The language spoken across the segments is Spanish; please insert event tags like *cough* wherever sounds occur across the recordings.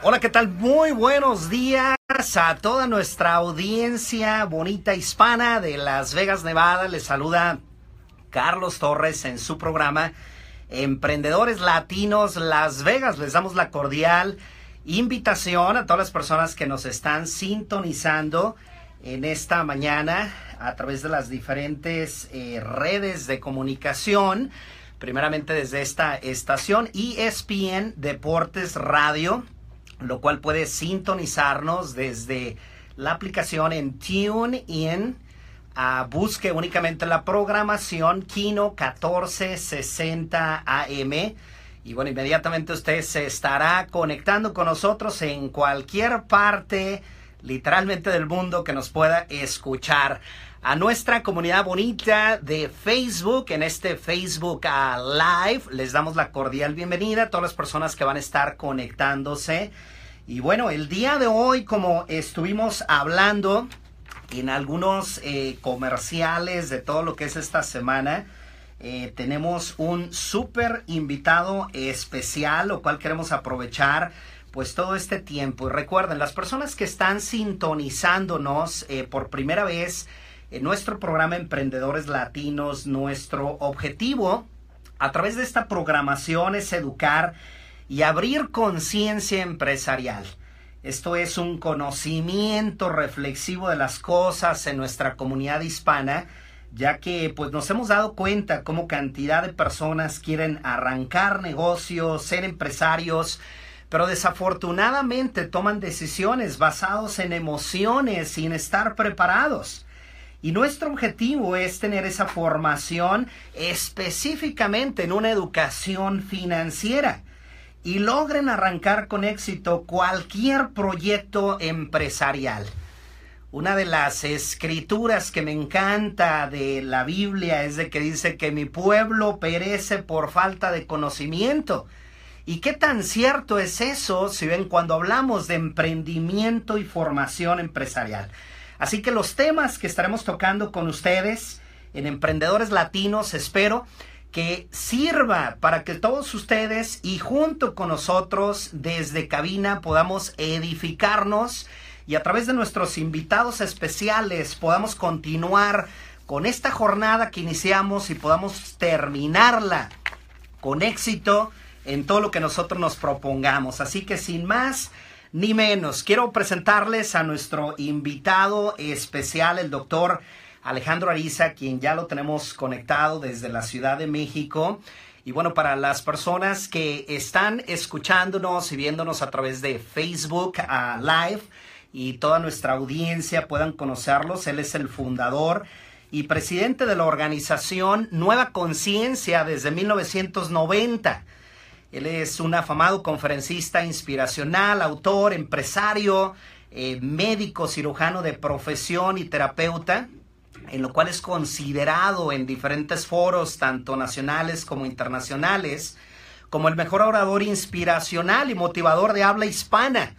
Hola, ¿qué tal? Muy buenos días a toda nuestra audiencia bonita hispana de Las Vegas, Nevada. Les saluda Carlos Torres en su programa Emprendedores Latinos Las Vegas. Les damos la cordial invitación a todas las personas que nos están sintonizando en esta mañana a través de las diferentes eh, redes de comunicación. Primeramente desde esta estación ESPN Deportes Radio lo cual puede sintonizarnos desde la aplicación en TuneIn. Uh, busque únicamente la programación Kino 1460 AM. Y bueno, inmediatamente usted se estará conectando con nosotros en cualquier parte, literalmente del mundo, que nos pueda escuchar. A nuestra comunidad bonita de Facebook, en este Facebook uh, Live, les damos la cordial bienvenida a todas las personas que van a estar conectándose. Y bueno, el día de hoy, como estuvimos hablando en algunos eh, comerciales de todo lo que es esta semana, eh, tenemos un súper invitado especial, lo cual queremos aprovechar pues todo este tiempo. Y recuerden, las personas que están sintonizándonos eh, por primera vez en nuestro programa Emprendedores Latinos, nuestro objetivo a través de esta programación es educar y abrir conciencia empresarial. Esto es un conocimiento reflexivo de las cosas en nuestra comunidad hispana, ya que pues nos hemos dado cuenta cómo cantidad de personas quieren arrancar negocios, ser empresarios, pero desafortunadamente toman decisiones basadas en emociones sin estar preparados. Y nuestro objetivo es tener esa formación específicamente en una educación financiera y logren arrancar con éxito cualquier proyecto empresarial. Una de las escrituras que me encanta de la Biblia es de que dice que mi pueblo perece por falta de conocimiento. ¿Y qué tan cierto es eso si ven cuando hablamos de emprendimiento y formación empresarial? Así que los temas que estaremos tocando con ustedes en Emprendedores Latinos, espero que sirva para que todos ustedes y junto con nosotros desde cabina podamos edificarnos y a través de nuestros invitados especiales podamos continuar con esta jornada que iniciamos y podamos terminarla con éxito en todo lo que nosotros nos propongamos. Así que sin más ni menos, quiero presentarles a nuestro invitado especial, el doctor Alejandro Ariza, quien ya lo tenemos conectado desde la Ciudad de México. Y bueno, para las personas que están escuchándonos y viéndonos a través de Facebook Live y toda nuestra audiencia puedan conocerlos, él es el fundador y presidente de la organización Nueva Conciencia desde 1990. Él es un afamado conferencista inspiracional, autor, empresario, eh, médico, cirujano de profesión y terapeuta en lo cual es considerado en diferentes foros, tanto nacionales como internacionales, como el mejor orador inspiracional y motivador de habla hispana.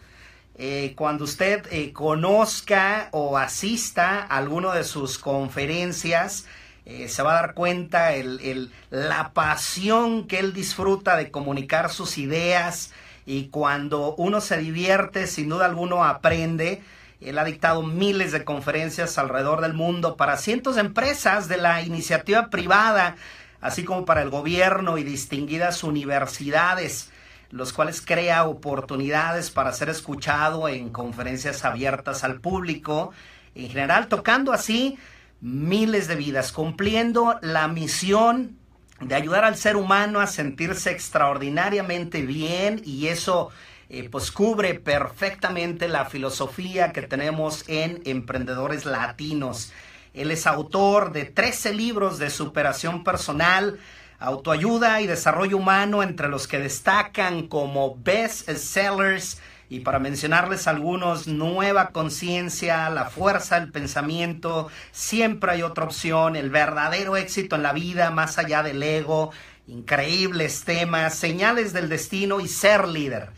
Eh, cuando usted eh, conozca o asista a alguna de sus conferencias, eh, se va a dar cuenta el, la pasión que él disfruta de comunicar sus ideas y cuando uno se divierte, sin duda alguno aprende. Él ha dictado miles de conferencias alrededor del mundo para cientos de empresas de la iniciativa privada, así como para el gobierno y distinguidas universidades, los cuales crea oportunidades para ser escuchado en conferencias abiertas al público, en general tocando así miles de vidas, cumpliendo la misión de ayudar al ser humano a sentirse extraordinariamente bien y eso eh, pues cubre perfectamente la filosofía que tenemos en Emprendedores Latinos. Él es autor de 13 libros de superación personal, autoayuda y desarrollo humano, entre los que destacan como best sellers y para mencionarles algunos, Nueva Conciencia, La Fuerza del Pensamiento, Siempre hay otra opción, El verdadero éxito en la vida más allá del ego, increíbles temas, Señales del Destino y Ser líder.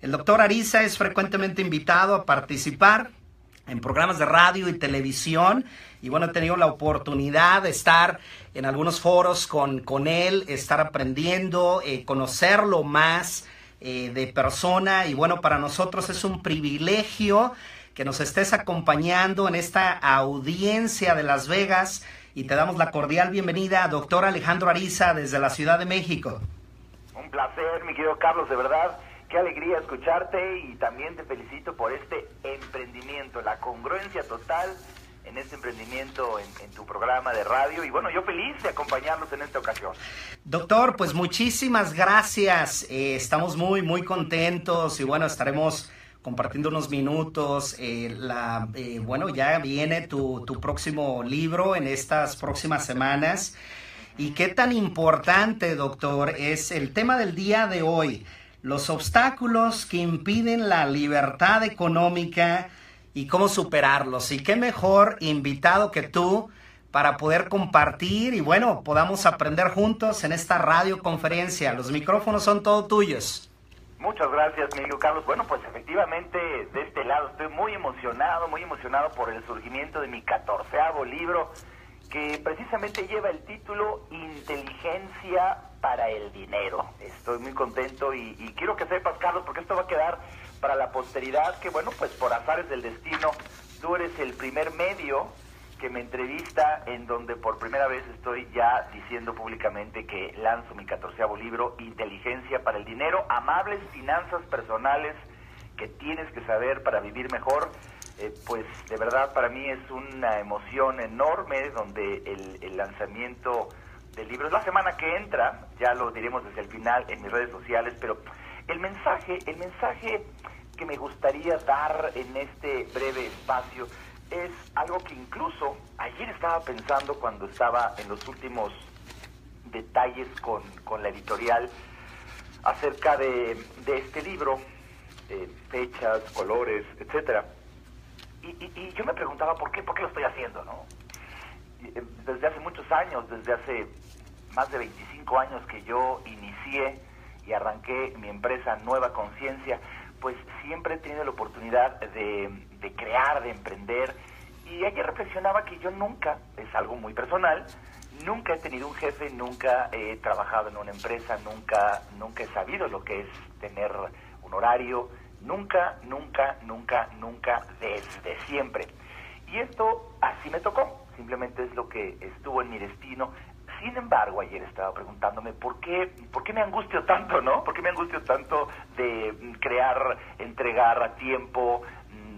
El doctor Ariza es frecuentemente invitado a participar en programas de radio y televisión. Y bueno, he tenido la oportunidad de estar en algunos foros con, con él, estar aprendiendo, eh, conocerlo más eh, de persona y bueno, para nosotros es un privilegio que nos estés acompañando en esta audiencia de Las Vegas y te damos la cordial bienvenida, doctor Alejandro Ariza, desde la Ciudad de México. Un placer, mi querido Carlos, de verdad. Qué alegría escucharte y también te felicito por este emprendimiento, la congruencia total en este emprendimiento en, tu programa de radio y bueno, yo feliz de acompañarlos en esta ocasión. Doctor, pues muchísimas gracias. Eh, estamos muy, muy contentos y bueno, estaremos compartiendo unos minutos. Eh, la, eh, bueno, ya viene tu, tu próximo libro en estas próximas semanas. ¿Y qué tan importante, doctor, es el tema del día de hoy? Los obstáculos que impiden la libertad económica y cómo superarlos. Y qué mejor invitado que tú para poder compartir y bueno, podamos aprender juntos en esta radioconferencia. Los micrófonos son todos tuyos. Muchas gracias, Miguel Carlos. Bueno, pues efectivamente, de este lado estoy muy emocionado, muy emocionado por el surgimiento de mi catorceavo libro, que precisamente lleva el título Inteligencia para el Dinero. Estoy muy contento y, y quiero que sepas, Carlos, porque esto va a quedar para la posteridad que, bueno, pues por azares del destino, tú eres el primer medio que me entrevista en donde por primera vez estoy ya diciendo públicamente que lanzo mi catorceavo libro, Inteligencia para el Dinero, amables finanzas personales que tienes que saber para vivir mejor. Eh, pues de verdad para mí es una emoción enorme donde el, el lanzamiento del libro es la semana que entra, ya lo diremos desde el final en mis redes sociales, pero el mensaje, el mensaje que me gustaría dar en este breve espacio es algo que incluso ayer estaba pensando cuando estaba en los últimos detalles con, la editorial acerca de, este libro, eh, fechas, colores, etcétera. Y, yo me preguntaba por qué, por qué lo estoy haciendo, ¿no? Eh, desde hace muchos años, desde hace más de 25 años que yo inicié y arranqué mi empresa Nueva Conciencia, pues siempre he tenido la oportunidad de, crear, de emprender. Y ayer reflexionaba que yo nunca, es algo muy personal, nunca he tenido un jefe, nunca he trabajado en una empresa, nunca, nunca he sabido lo que es tener un horario, nunca, nunca, nunca, nunca, desde siempre. Y esto así me tocó, simplemente es lo que estuvo en mi destino. Sin embargo, ayer estaba preguntándome por qué, por qué me angustio tanto, ¿no? ¿Por qué me angustio tanto de crear, entregar a tiempo,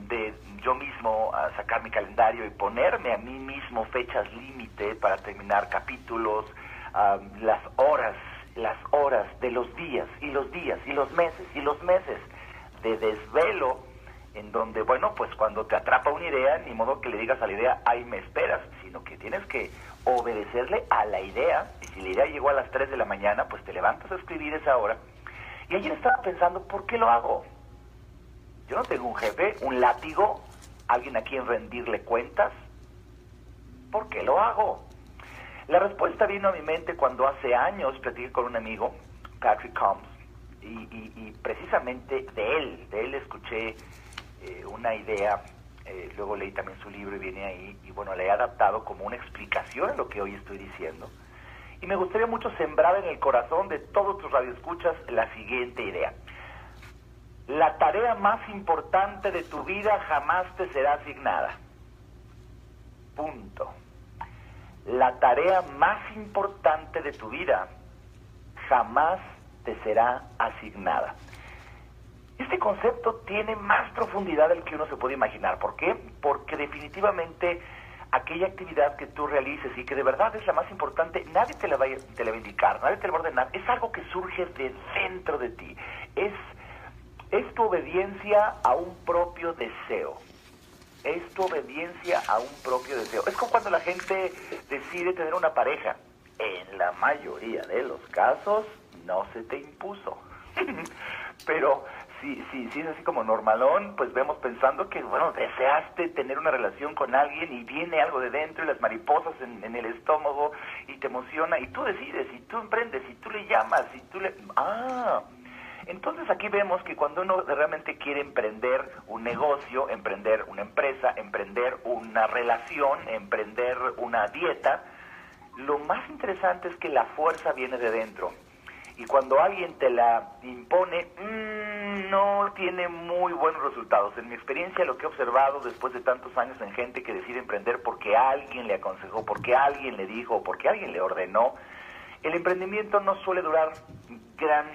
de yo mismo sacar mi calendario y ponerme a mí mismo fechas límite para terminar capítulos, las horas, las horas de los días y los días y los meses y los meses de desvelo en donde, bueno, pues cuando te atrapa una idea, ni modo que le digas a la idea, ahí me esperas, sino que tienes que obedecerle a la idea, y si la idea llegó a las 3 de la mañana, pues te levantas a escribir esa hora. Y ayer estaba pensando, ¿por qué lo hago? Yo no tengo un jefe, un látigo, alguien a quien rendirle cuentas. ¿Por qué lo hago? La respuesta vino a mi mente cuando hace años platiqué con un amigo, Patrick Combs, y, precisamente de él, de él escuché eh, una idea eh, luego leí también su libro y viene ahí, y bueno, le he adaptado como una explicación a lo que hoy estoy diciendo. Y me gustaría mucho sembrar en el corazón de todos tus radioescuchas la siguiente idea. La tarea más importante de tu vida jamás te será asignada. Punto. La tarea más importante de tu vida jamás te será asignada. Este concepto tiene más profundidad del que uno se puede imaginar. ¿Por qué? Porque definitivamente aquella actividad que tú realices y que de verdad es la más importante, nadie te la va, te la va a indicar, nadie te la va a ordenar. Es algo que surge de dentro de ti. Es, es tu obediencia a un propio deseo. Es tu obediencia a un propio deseo. Es como cuando la gente decide tener una pareja. En la mayoría de los casos no se te impuso. *laughs* Pero si, si, si es así como normalón, pues vemos pensando que, bueno, deseaste tener una relación con alguien y viene algo de dentro y las mariposas en, en el estómago y te emociona y tú decides y tú emprendes y tú le llamas y tú le... Ah, entonces aquí vemos que cuando uno realmente quiere emprender un negocio, emprender una empresa, emprender una relación, emprender una dieta, lo más interesante es que la fuerza viene de dentro y cuando alguien te la impone, mm, no tiene muy buenos resultados. En mi experiencia, lo que he observado después de tantos años en gente que decide emprender porque alguien le aconsejó, porque alguien le dijo, porque alguien le ordenó, el emprendimiento no suele durar gran,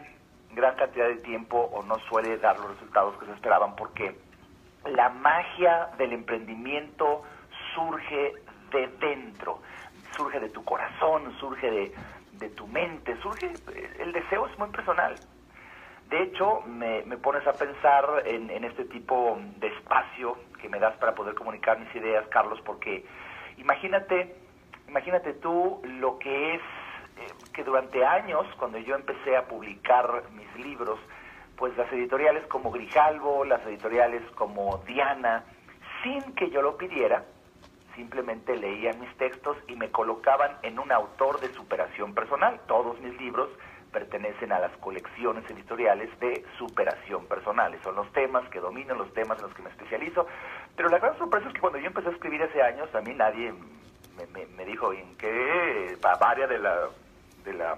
gran cantidad de tiempo o no suele dar los resultados que se esperaban porque la magia del emprendimiento surge de dentro, surge de tu corazón, surge de, de tu mente, surge, el deseo es muy personal. De hecho, me, pones a pensar en, en, este tipo de espacio que me das para poder comunicar mis ideas, Carlos, porque imagínate, imagínate tú lo que es eh, que durante años, cuando yo empecé a publicar mis libros, pues las editoriales como Grijalvo, las editoriales como Diana, sin que yo lo pidiera, simplemente leían mis textos y me colocaban en un autor de superación personal. Todos mis libros pertenecen a las colecciones editoriales de superación personal. Son los temas que domino, los temas en los que me especializo. Pero la gran sorpresa es que cuando yo empecé a escribir hace años, a mí nadie me, dijo, ¿en qué área de la, de la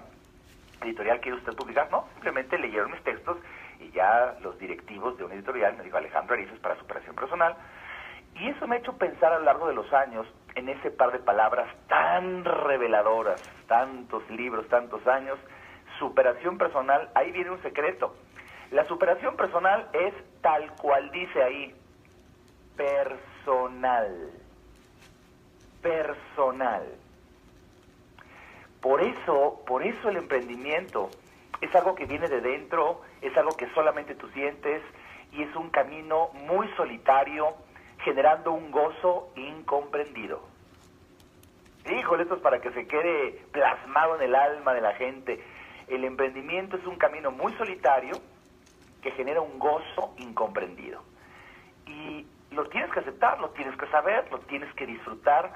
editorial quiere usted publicar? No, simplemente leyeron mis textos y ya los directivos de una editorial me dijo, Alejandro Arices para superación personal y eso me ha hecho pensar a lo largo de los años en ese par de palabras tan reveladoras, tantos libros, tantos años, superación personal, ahí viene un secreto. La superación personal es tal cual dice ahí, personal. Personal. Por eso, por eso el emprendimiento es algo que viene de dentro, es algo que solamente tú sientes y es un camino muy solitario, generando un gozo incomprendido. Híjole, esto es para que se quede plasmado en el alma de la gente. El emprendimiento es un camino muy solitario que genera un gozo incomprendido. Y lo tienes que aceptar, lo tienes que saber, lo tienes que disfrutar,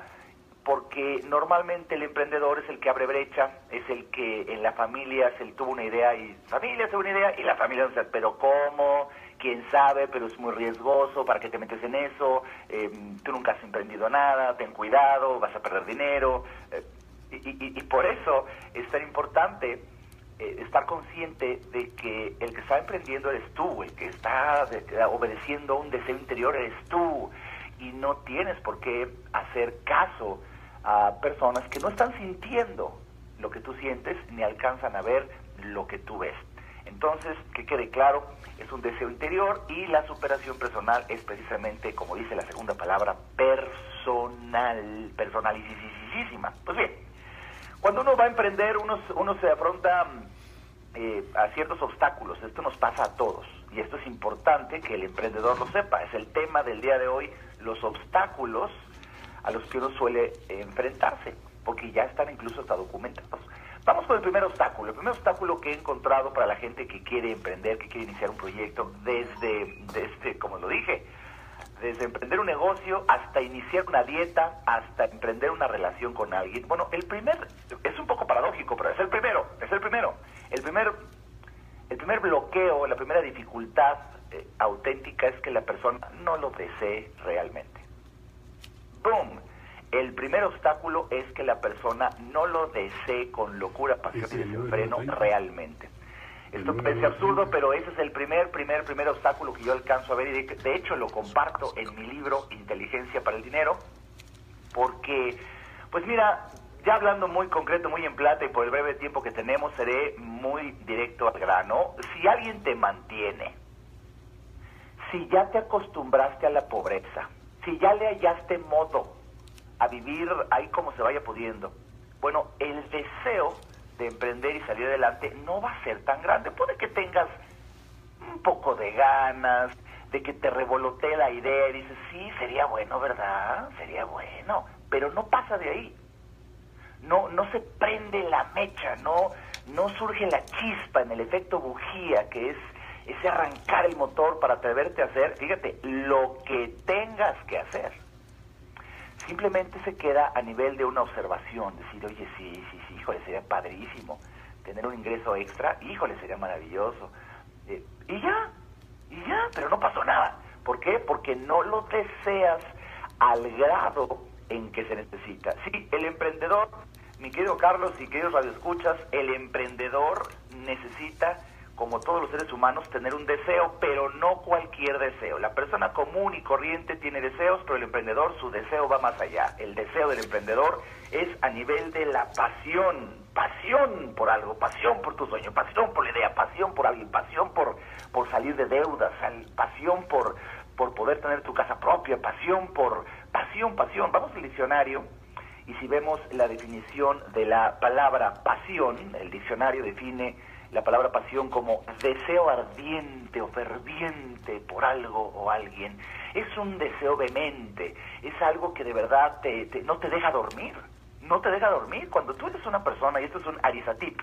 porque normalmente el emprendedor es el que abre brecha, es el que en la familia se tuvo una idea y familia tuvo una idea y la familia no sabe, pero ¿cómo? Quién sabe, pero es muy riesgoso, ¿para qué te metes en eso? Eh, tú nunca has emprendido nada, ten cuidado, vas a perder dinero. Eh, y, por eso es tan importante eh, estar consciente de que el que está emprendiendo eres tú, el que está obedeciendo un deseo interior eres tú, y no tienes por qué hacer caso a personas que no están sintiendo lo que tú sientes ni alcanzan a ver lo que tú ves. Entonces, que quede claro, es un deseo interior y la superación personal es precisamente, como dice la segunda palabra, personal, personalísima. Pues bien, cuando uno va a emprender, uno, uno se afronta eh, a ciertos obstáculos. Esto nos pasa a todos y esto es importante que el emprendedor lo sepa. Es el tema del día de hoy, los obstáculos a los que uno suele enfrentarse, porque ya están incluso hasta documentados. Vamos con el primer obstáculo. El primer obstáculo que he encontrado para la gente que quiere emprender, que quiere iniciar un proyecto, desde, desde como lo dije, desde emprender un negocio hasta iniciar una dieta, hasta emprender una relación con alguien. Bueno, el primer, es un poco paradójico, pero es el primero, es el primero. El primer, el primer bloqueo, la primera dificultad eh, auténtica es que la persona no lo desee realmente. ¡Boom! El primer obstáculo es que la persona no lo desee con locura, pasión y desenfreno realmente. Esto parece absurdo, pero ese es el primer, primer, primer obstáculo que yo alcanzo a ver y de, hecho lo comparto en mi libro Inteligencia para el Dinero, porque, pues mira, ya hablando muy concreto, muy en plata y por el breve tiempo que tenemos, seré muy directo al grano. Si alguien te mantiene, si ya te acostumbraste a la pobreza, si ya le hallaste modo a vivir ahí como se vaya pudiendo. Bueno, el deseo de emprender y salir adelante no va a ser tan grande. Puede que tengas un poco de ganas, de que te revolotee la idea y dices, sí, sería bueno, ¿verdad? Sería bueno, pero no pasa de ahí. No, no se prende la mecha, no, no surge la chispa en el efecto bujía, que es ese arrancar el motor para atreverte a hacer, fíjate, lo que tengas que hacer simplemente se queda a nivel de una observación, decir, oye, sí, sí, sí, híjole, sería padrísimo tener un ingreso extra, híjole, sería maravilloso. Eh, y ya, y ya, pero no pasó nada. ¿Por qué? Porque no lo deseas al grado en que se necesita. Sí, el emprendedor Mi querido Carlos y queridos radioescuchas, el emprendedor necesita como todos los seres humanos, tener un deseo, pero no cualquier deseo. La persona común y corriente tiene deseos, pero el emprendedor, su deseo va más allá. El deseo del emprendedor es a nivel de la pasión, pasión por algo, pasión por tu sueño, pasión por la idea, pasión por alguien, pasión por, por salir de deudas, pasión por, por poder tener tu casa propia, pasión por, pasión, pasión. Vamos al diccionario y si vemos la definición de la palabra pasión, el diccionario define la palabra pasión como deseo ardiente o ferviente por algo o alguien. Es un deseo vehemente, es algo que de verdad te, no te deja dormir, no te deja dormir. Cuando tú eres una persona, y esto es un arisatip,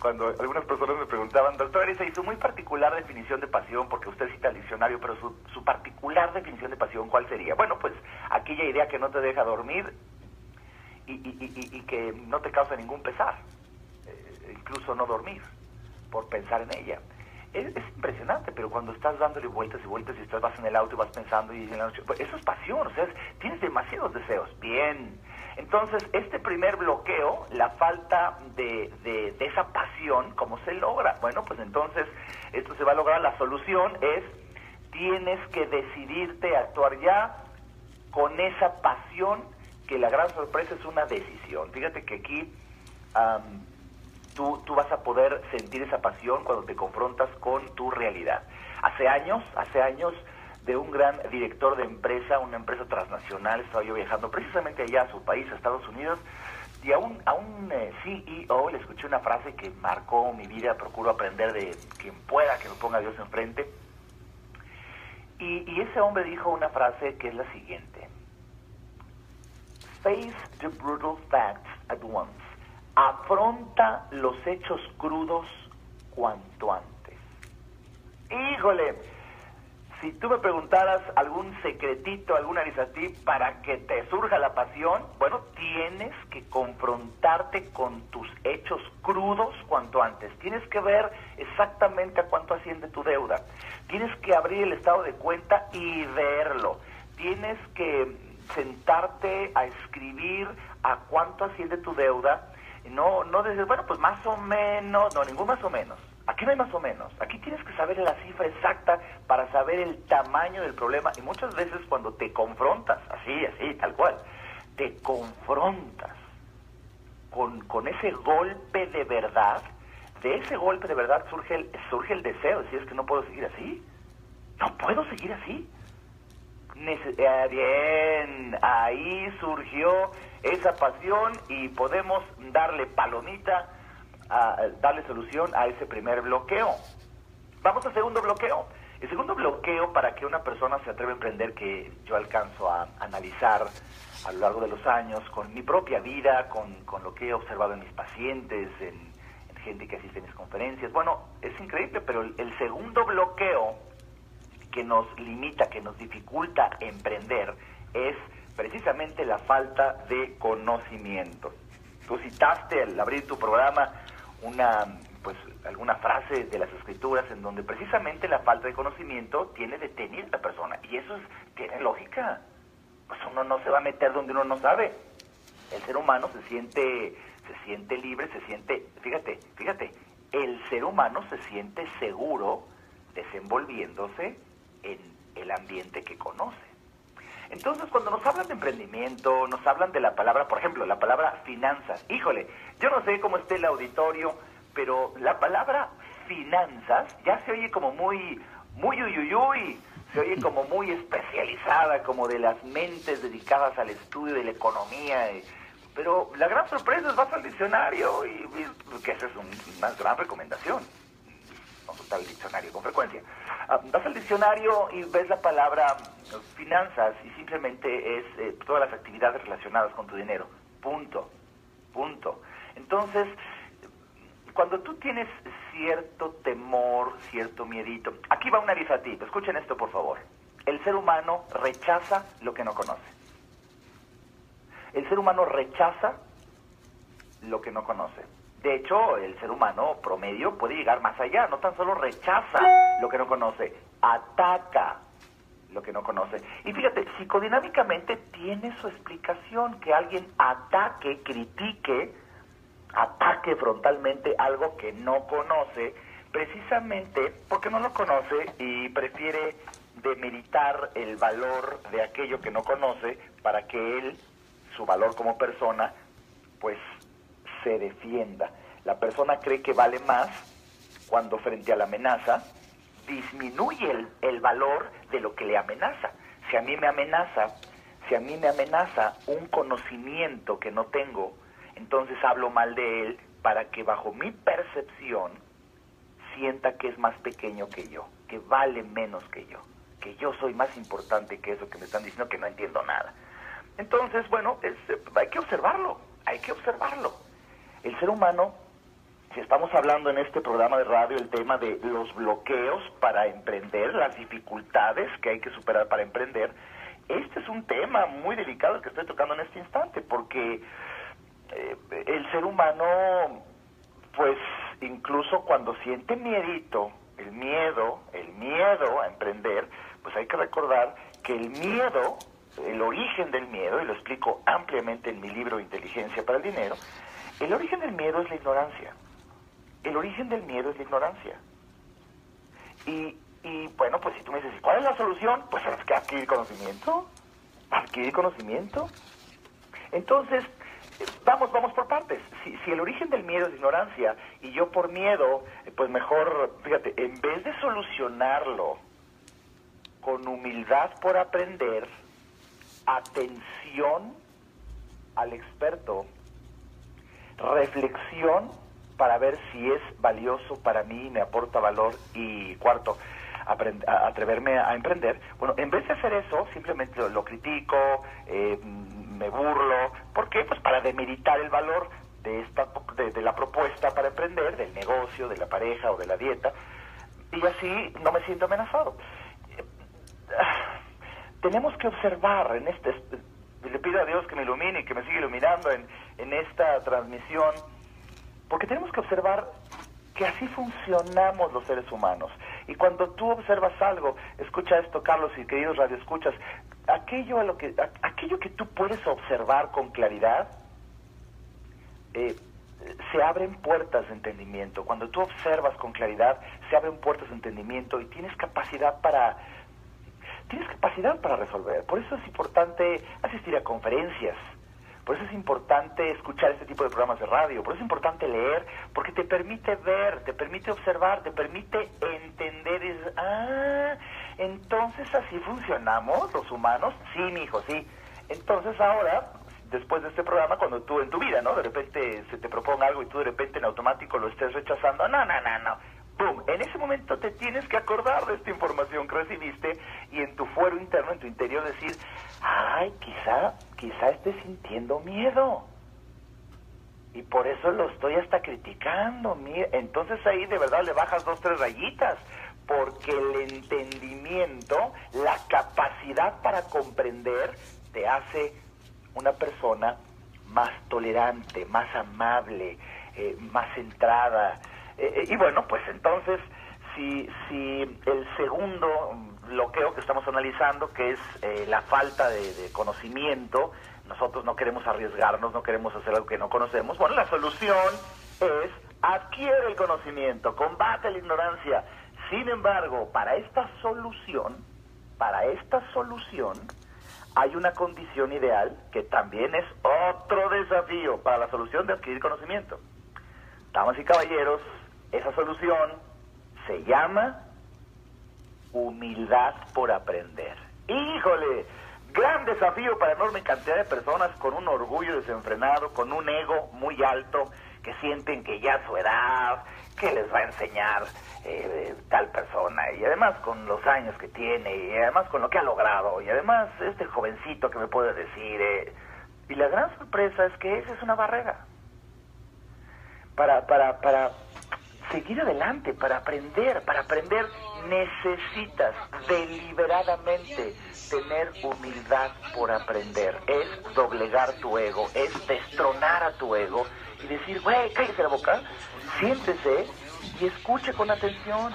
cuando algunas personas me preguntaban, doctor Arisa, y su muy particular definición de pasión, porque usted cita el diccionario, pero su, su particular definición de pasión, ¿cuál sería? Bueno, pues aquella idea que no te deja dormir y, y, y, que no te causa ningún pesar, eh, incluso no dormir por pensar en ella. Es, impresionante, pero cuando estás dándole vueltas y vueltas y estás vas en el auto y vas pensando y en la noche, eso es pasión, o sea, tienes demasiados deseos. Bien. Entonces, este primer bloqueo, la falta de, de, de esa pasión, ¿cómo se logra? Bueno, pues entonces esto se va a lograr. La solución es, tienes que decidirte a actuar ya con esa pasión, que la gran sorpresa es una decisión. Fíjate que aquí tú, tú vas a poder sentir esa pasión cuando te confrontas con tu realidad. Hace años, hace años, de un gran director de empresa, una empresa transnacional, estaba yo viajando precisamente allá a su país, a Estados Unidos, y a un, a un eh, CEO le escuché una frase que marcó mi vida, procuro aprender de quien pueda que me ponga Dios enfrente. Y, y ese hombre dijo una frase que es la siguiente. Face the brutal facts at once afronta los hechos crudos cuanto antes. Híjole, si tú me preguntaras algún secretito, algún arisatí para que te surja la pasión, bueno, tienes que confrontarte con tus hechos crudos cuanto antes. Tienes que ver exactamente a cuánto asciende tu deuda. Tienes que abrir el estado de cuenta y verlo. Tienes que sentarte a escribir a cuánto asciende tu deuda no, no dices, bueno, pues más o menos, no, ningún más o menos. Aquí no hay más o menos. Aquí tienes que saber la cifra exacta para saber el tamaño del problema. Y muchas veces cuando te confrontas, así, así, tal cual, te confrontas con, con ese golpe de verdad, de ese golpe de verdad surge el, surge el deseo. Si es que no puedo seguir así. No puedo seguir así. Eh, bien, ahí surgió esa pasión y podemos darle palomita, darle solución a ese primer bloqueo. Vamos al segundo bloqueo. El segundo bloqueo para que una persona se atreva a emprender, que yo alcanzo a analizar a lo largo de los años, con mi propia vida, con, con lo que he observado en mis pacientes, en, gente que asiste a mis conferencias. Bueno, es increíble, pero el segundo bloqueo que nos limita, que nos dificulta emprender, es precisamente la falta de conocimiento. Tú citaste al abrir tu programa una pues alguna frase de las escrituras en donde precisamente la falta de conocimiento tiene detenida a la persona y eso tiene lógica. Pues uno no se va a meter donde uno no sabe. El ser humano se siente se siente libre, se siente, fíjate, fíjate, el ser humano se siente seguro desenvolviéndose en el ambiente que conoce. Entonces, cuando nos hablan de emprendimiento, nos hablan de la palabra, por ejemplo, la palabra finanzas. Híjole, yo no sé cómo esté el auditorio, pero la palabra finanzas ya se oye como muy, muy uyuyuy, se oye como muy especializada, como de las mentes dedicadas al estudio de la economía. Pero la gran sorpresa es vas al diccionario y, que esa es una gran recomendación consultar el diccionario con frecuencia. Ah, vas al diccionario y ves la palabra finanzas y simplemente es eh, todas las actividades relacionadas con tu dinero. Punto. Punto. Entonces, cuando tú tienes cierto temor, cierto miedito, aquí va una ti. escuchen esto por favor. El ser humano rechaza lo que no conoce. El ser humano rechaza lo que no conoce. De hecho, el ser humano promedio puede llegar más allá, no tan solo rechaza lo que no conoce, ataca lo que no conoce. Y fíjate, psicodinámicamente tiene su explicación que alguien ataque, critique ataque frontalmente algo que no conoce, precisamente porque no lo conoce y prefiere demeritar el valor de aquello que no conoce para que él, su valor como persona, pues se defienda. La persona cree que vale más cuando frente a la amenaza disminuye el, el valor de lo que le amenaza. Si a mí me amenaza, si a mí me amenaza un conocimiento que no tengo, entonces hablo mal de él para que bajo mi percepción sienta que es más pequeño que yo, que vale menos que yo, que yo soy más importante que eso que me están diciendo que no entiendo nada. Entonces, bueno, es, hay que observarlo, hay que observarlo. El ser humano, si estamos hablando en este programa de radio el tema de los bloqueos para emprender, las dificultades que hay que superar para emprender, este es un tema muy delicado que estoy tocando en este instante, porque eh, el ser humano, pues incluso cuando siente miedito, el miedo, el miedo a emprender, pues hay que recordar que el miedo, el origen del miedo, y lo explico ampliamente en mi libro Inteligencia para el Dinero, el origen del miedo es la ignorancia. El origen del miedo es la ignorancia. Y, y bueno, pues si tú me dices, ¿cuál es la solución? Pues es que adquirir conocimiento. Adquirir conocimiento. Entonces, vamos, vamos por partes. Si, si el origen del miedo es ignorancia y yo por miedo, pues mejor, fíjate, en vez de solucionarlo con humildad por aprender, atención al experto, reflexión para ver si es valioso para mí, me aporta valor y cuarto, atreverme a emprender. Bueno, en vez de hacer eso, simplemente lo, critico, eh, me burlo. ¿Por qué? Pues para demeritar el valor de, esta, de, la propuesta para emprender, del negocio, de la pareja o de la dieta, y así no me siento amenazado. Tenemos que observar en este, le pido a Dios que me ilumine y que me siga iluminando en, en esta transmisión, porque tenemos que observar que así funcionamos los seres humanos. Y cuando tú observas algo, escucha esto, Carlos y queridos radioescuchas, aquello, a lo que, aquello que tú puedes observar con claridad, eh, se abren puertas de entendimiento. Cuando tú observas con claridad, se abren puertas de entendimiento y tienes capacidad para tienes capacidad para resolver. Por eso es importante asistir a conferencias, por eso es importante escuchar este tipo de programas de radio, por eso es importante leer, porque te permite ver, te permite observar, te permite entender. Es, ah, entonces así funcionamos los humanos. Sí, mi hijo, sí. Entonces ahora, después de este programa, cuando tú en tu vida, ¿no? De repente se te proponga algo y tú de repente en automático lo estés rechazando, no, no, no, no. ¡Pum! En ese momento te tienes que acordar de esta información que recibiste y fuero interno, en tu interior decir, ay, quizá, quizá esté sintiendo miedo. Y por eso lo estoy hasta criticando. Entonces ahí de verdad le bajas dos, tres rayitas. Porque el entendimiento, la capacidad para comprender, te hace una persona más tolerante, más amable, eh, más centrada, eh, eh, y bueno, pues entonces, si, si el segundo bloqueo que estamos analizando, que es eh, la falta de, conocimiento, nosotros no queremos arriesgarnos, no queremos hacer algo que no conocemos, bueno, la solución es adquiere el conocimiento, combate la ignorancia. Sin embargo, para esta solución, para esta solución, hay una condición ideal que también es otro desafío para la solución de adquirir conocimiento. Damas y caballeros, esa solución se llama humildad por aprender. Híjole, gran desafío para enorme cantidad de personas con un orgullo desenfrenado, con un ego muy alto, que sienten que ya su edad, que les va a enseñar eh, tal persona, y además con los años que tiene, y además con lo que ha logrado, y además este jovencito que me puede decir. Eh, y la gran sorpresa es que esa es una barrera. Para, para, para seguir adelante, para aprender. Para aprender necesitas deliberadamente tener humildad por aprender. Es doblegar tu ego, es destronar a tu ego y decir, güey, cállese la boca, siéntese y escuche con atención.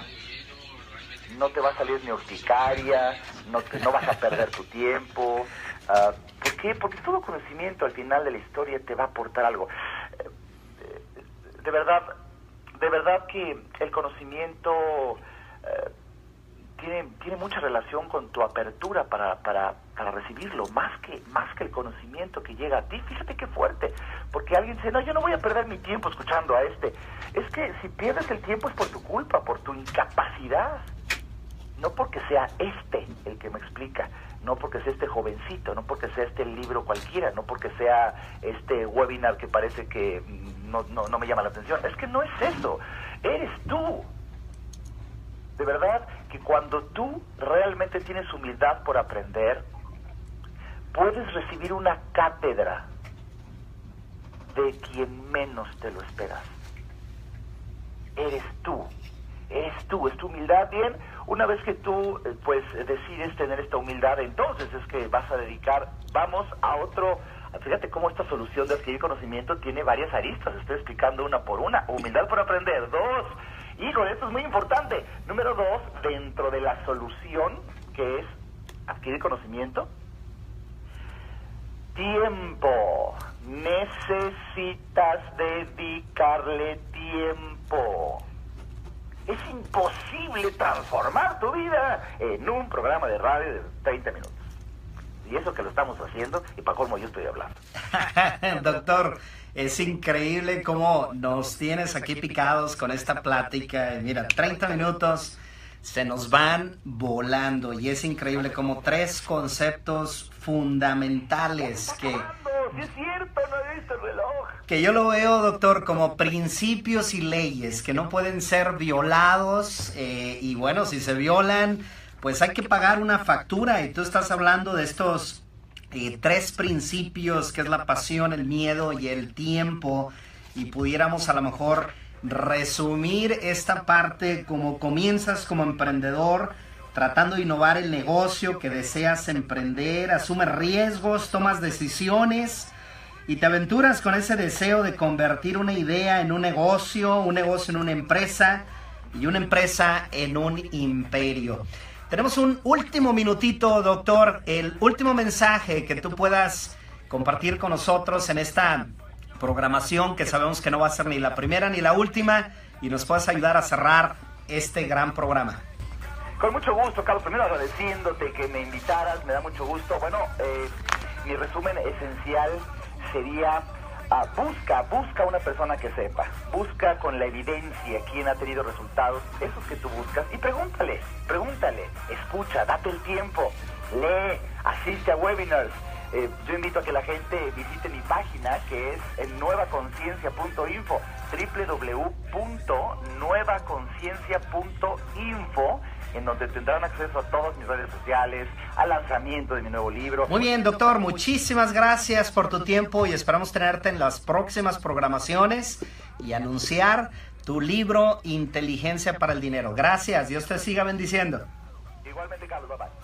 No te va a salir ni urticaria, no, no vas a perder tu tiempo. Uh, ¿Por qué? Porque todo conocimiento al final de la historia te va a aportar algo de verdad, de verdad que el conocimiento eh, tiene, tiene mucha relación con tu apertura para, para, para recibirlo, más que, más que el conocimiento que llega a ti. Fíjate qué fuerte, porque alguien dice, no, yo no voy a perder mi tiempo escuchando a este. Es que si pierdes el tiempo es por tu culpa, por tu incapacidad. No porque sea este el que me explica, no porque sea este jovencito, no porque sea este libro cualquiera, no porque sea este webinar que parece que no, no, no me llama la atención. Es que no es eso, eres tú. De verdad que cuando tú realmente tienes humildad por aprender, puedes recibir una cátedra de quien menos te lo esperas. Eres tú, eres tú, es tu humildad, bien. Una vez que tú eh, pues decides tener esta humildad, entonces es que vas a dedicar, vamos a otro, fíjate cómo esta solución de adquirir conocimiento tiene varias aristas, estoy explicando una por una. Humildad por aprender, dos, Híjole, esto es muy importante. Número dos, dentro de la solución, que es adquirir conocimiento, tiempo. Necesitas dedicarle tiempo. Es imposible transformar tu vida en un programa de radio de 30 minutos. Y eso que lo estamos haciendo, y para cómo yo estoy hablando. *laughs* Doctor, es increíble cómo nos tienes aquí picados con esta plática. Mira, 30 minutos se nos van volando y es increíble como tres conceptos fundamentales que... Que yo lo veo, doctor, como principios y leyes que no pueden ser violados eh, y bueno, si se violan, pues hay que pagar una factura. Y tú estás hablando de estos eh, tres principios, que es la pasión, el miedo y el tiempo, y pudiéramos a lo mejor resumir esta parte como comienzas como emprendedor, tratando de innovar el negocio que deseas emprender, asumes riesgos, tomas decisiones y te aventuras con ese deseo de convertir una idea en un negocio, un negocio en una empresa y una empresa en un imperio. Tenemos un último minutito, doctor, el último mensaje que tú puedas compartir con nosotros en esta programación que sabemos que no va a ser ni la primera ni la última y nos puedas ayudar a cerrar este gran programa. Con mucho gusto, Carlos. Primero agradeciéndote que me invitaras, me da mucho gusto. Bueno, eh, mi resumen esencial sería Ah, busca, busca una persona que sepa, busca con la evidencia quién ha tenido resultados, esos que tú buscas, y pregúntale, pregúntale, escucha, date el tiempo, lee, asiste a webinars. Eh, yo invito a que la gente visite mi página que es en nuevaconciencia.info, www.nuevaconciencia.info en donde tendrán acceso a todas mis redes sociales, al lanzamiento de mi nuevo libro. Muy bien, doctor, muchísimas gracias por tu tiempo y esperamos tenerte en las próximas programaciones y anunciar tu libro Inteligencia para el Dinero. Gracias, Dios te siga bendiciendo. Igualmente, Carlos, bye bye.